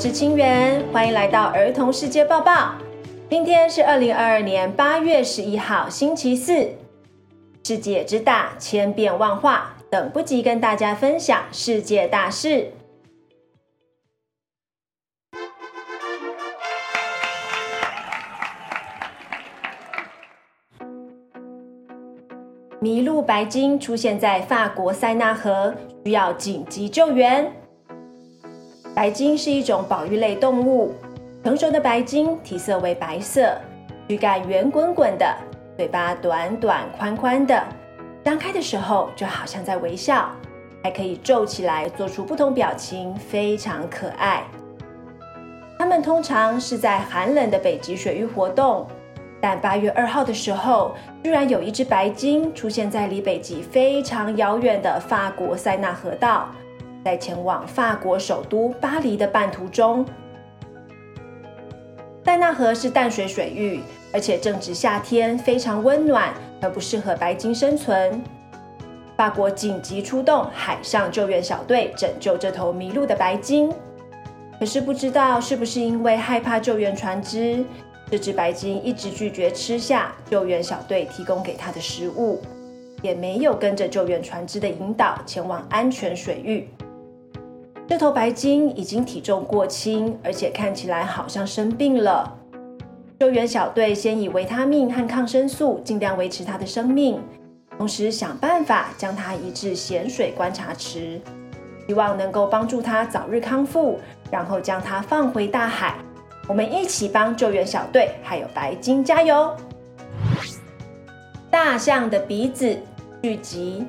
我是清源，欢迎来到儿童世界报报。今天是二零二二年八月十一号，星期四。世界之大，千变万化，等不及跟大家分享世界大事。迷路白鲸出现在法国塞纳河，需要紧急救援。白鲸是一种保育类动物，成熟的白鲸体色为白色，躯干圆滚滚的，嘴巴短短宽宽的，张开的时候就好像在微笑，还可以皱起来做出不同表情，非常可爱。它们通常是在寒冷的北极水域活动。但八月二号的时候，居然有一只白鲸出现在离北极非常遥远的法国塞纳河道，在前往法国首都巴黎的半途中。塞纳河是淡水水域，而且正值夏天，非常温暖，而不适合白鲸生存。法国紧急出动海上救援小队拯救这头迷路的白鲸，可是不知道是不是因为害怕救援船只。这只白鲸一直拒绝吃下救援小队提供给它的食物，也没有跟着救援船只的引导前往安全水域。这头白鲸已经体重过轻，而且看起来好像生病了。救援小队先以维他命和抗生素尽量维持它的生命，同时想办法将它移至咸水观察池，希望能够帮助它早日康复，然后将它放回大海。我们一起帮救援小队还有白鲸加油！大象的鼻子聚集，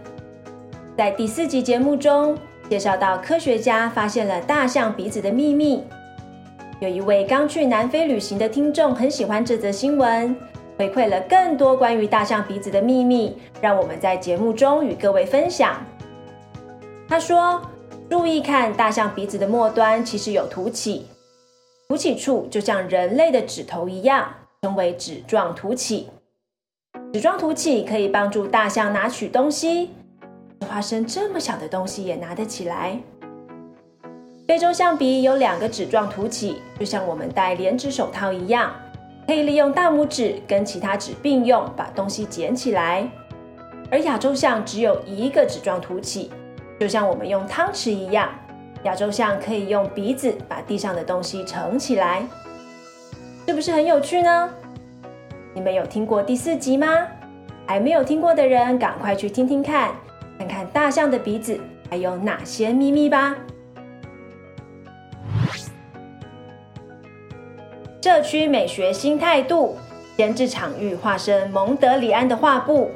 在第四集节目中介绍到，科学家发现了大象鼻子的秘密。有一位刚去南非旅行的听众很喜欢这则新闻，回馈了更多关于大象鼻子的秘密，让我们在节目中与各位分享。他说：“注意看大象鼻子的末端，其实有凸起。”凸起处就像人类的指头一样，称为指状凸起。指状凸起可以帮助大象拿取东西，花生这么小的东西也拿得起来。非洲象鼻有两个指状突起，就像我们戴连指手套一样，可以利用大拇指跟其他指并用把东西捡起来。而亚洲象只有一个指状突起，就像我们用汤匙一样。亚洲象可以用鼻子把地上的东西盛起来，是不是很有趣呢？你们有听过第四集吗？还没有听过的人，赶快去听听看，看看大象的鼻子还有哪些秘密吧。社区美学新态度，闲置场域化身蒙德里安的画布。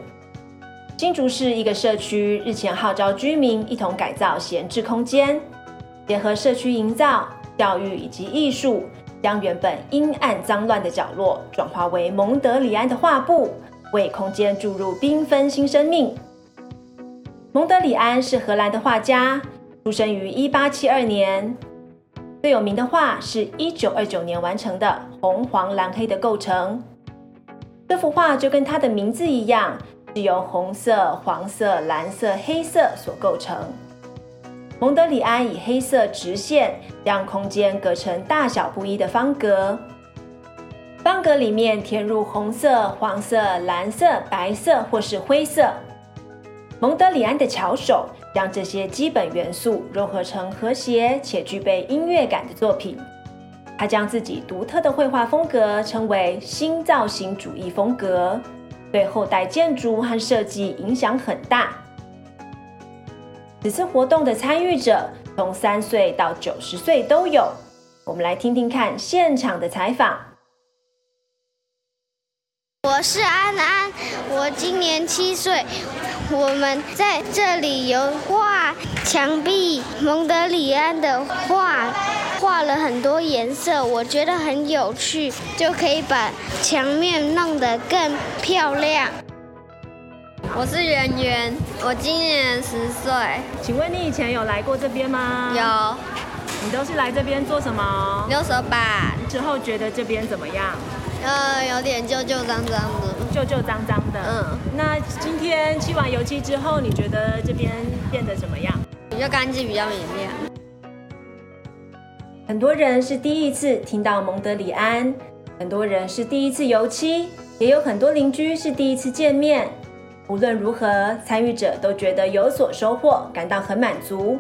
新竹市一个社区日前号召居民一同改造闲置空间。结合社区营造、教育以及艺术，将原本阴暗脏乱的角落转化为蒙德里安的画布，为空间注入缤纷新生命。蒙德里安是荷兰的画家，出生于一八七二年。最有名的画是一九二九年完成的《红黄蓝黑的构成》。这幅画就跟它的名字一样，是由红色、黄色、蓝色、黑色所构成。蒙德里安以黑色直线将空间隔成大小不一的方格，方格里面填入红色、黄色、蓝色、白色或是灰色。蒙德里安的巧手将这些基本元素融合成和谐且具备音乐感的作品。他将自己独特的绘画风格称为新造型主义风格，对后代建筑和设计影响很大。此次活动的参与者从三岁到九十岁都有，我们来听听看现场的采访。我是安安，我今年七岁。我们在这里有画墙壁，蒙德里安的画，画了很多颜色，我觉得很有趣，就可以把墙面弄得更漂亮。我是圆圆，我今年十岁。请问你以前有来过这边吗？有。你都是来这边做什么？溜手板。之后觉得这边怎么样？呃，有点旧旧脏脏的。旧旧脏脏的。嗯。那今天漆完油漆之后，你觉得这边变得怎么样？比较干净，比较明亮。很多人是第一次听到蒙德里安，很多人是第一次油漆，也有很多邻居是第一次见面。无论如何，参与者都觉得有所收获，感到很满足。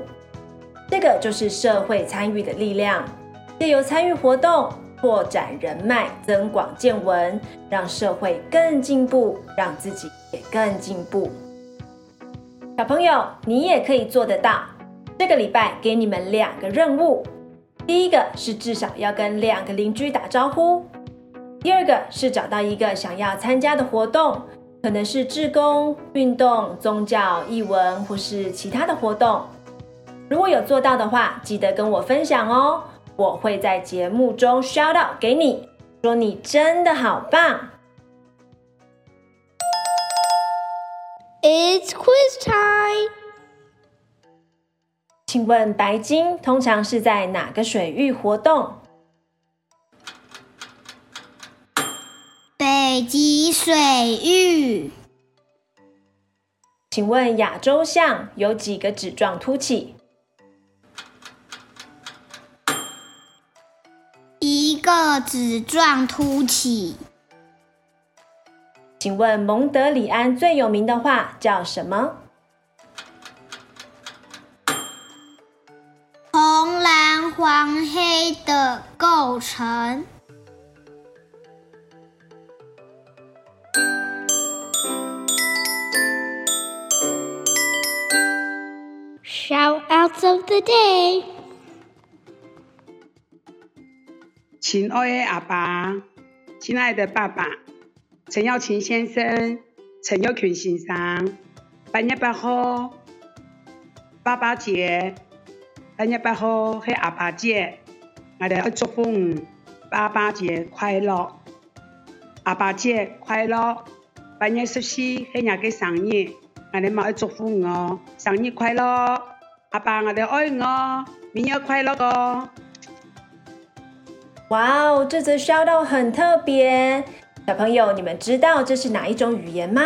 这个就是社会参与的力量，借由参与活动，拓展人脉，增广见闻，让社会更进步，让自己也更进步。小朋友，你也可以做得到。这个礼拜给你们两个任务，第一个是至少要跟两个邻居打招呼，第二个是找到一个想要参加的活动。可能是志工、运动、宗教、艺文，或是其他的活动。如果有做到的话，记得跟我分享哦。我会在节目中 shout out 给你，说你真的好棒。It's quiz time。请问白鲸通常是在哪个水域活动？北极水域。请问亚洲象有几个趾状突起？一个子状突起。请问蒙德里安最有名的画叫什么？红蓝黄黑的构成。Shoutouts of the day，亲爱的阿爸，亲爱的爸爸，陈耀琴先生、陈耀群先生，八月八号，爸爸节，八月八号是阿爸节，我哋要祝福你爸爸节快乐，阿爸节快乐，八月十四是你嘅生日，我哋要祝福我生日快乐。阿爸，我哋爱我，明日快乐哦！哇哦，这则 shoutout 很特别。小朋友，你们知道这是哪一种语言吗？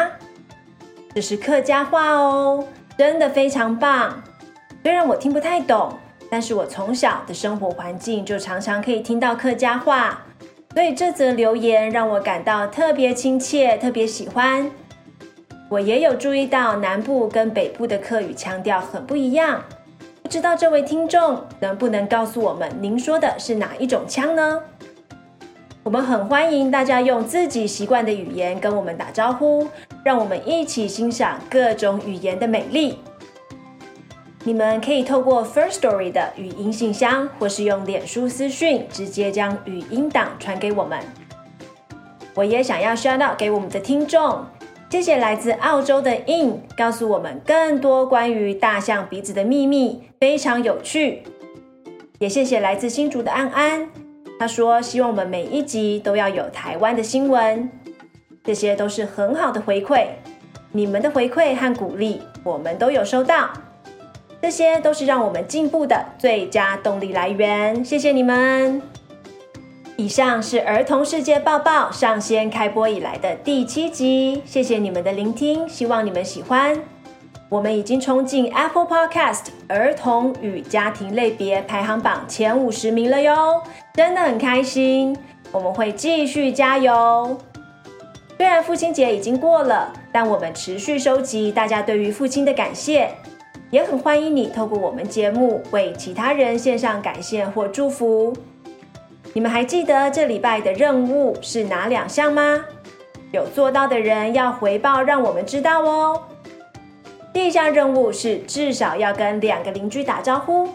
这是客家话哦，真的非常棒。虽然我听不太懂，但是我从小的生活环境就常常可以听到客家话，所以这则留言让我感到特别亲切，特别喜欢。我也有注意到南部跟北部的客语腔调很不一样。知道这位听众能不能告诉我们，您说的是哪一种枪呢？我们很欢迎大家用自己习惯的语言跟我们打招呼，让我们一起欣赏各种语言的美丽。你们可以透过 First Story 的语音信箱，或是用脸书私讯，直接将语音档传给我们。我也想要 shout out 给我们的听众。谢谢来自澳洲的 In，告诉我们更多关于大象鼻子的秘密，非常有趣。也谢谢来自新竹的安安，他说希望我们每一集都要有台湾的新闻。这些都是很好的回馈，你们的回馈和鼓励，我们都有收到。这些都是让我们进步的最佳动力来源，谢谢你们。以上是儿童世界报报上线开播以来的第七集，谢谢你们的聆听，希望你们喜欢。我们已经冲进 Apple Podcast 儿童与家庭类别排行榜前五十名了哟，真的很开心。我们会继续加油。虽然父亲节已经过了，但我们持续收集大家对于父亲的感谢，也很欢迎你透过我们节目为其他人献上感谢或祝福。你们还记得这礼拜的任务是哪两项吗？有做到的人要回报，让我们知道哦。第一项任务是至少要跟两个邻居打招呼。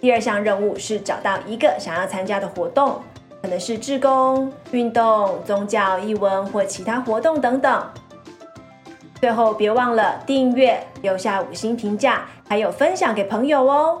第二项任务是找到一个想要参加的活动，可能是志工、运动、宗教、艺文或其他活动等等。最后别忘了订阅、留下五星评价，还有分享给朋友哦。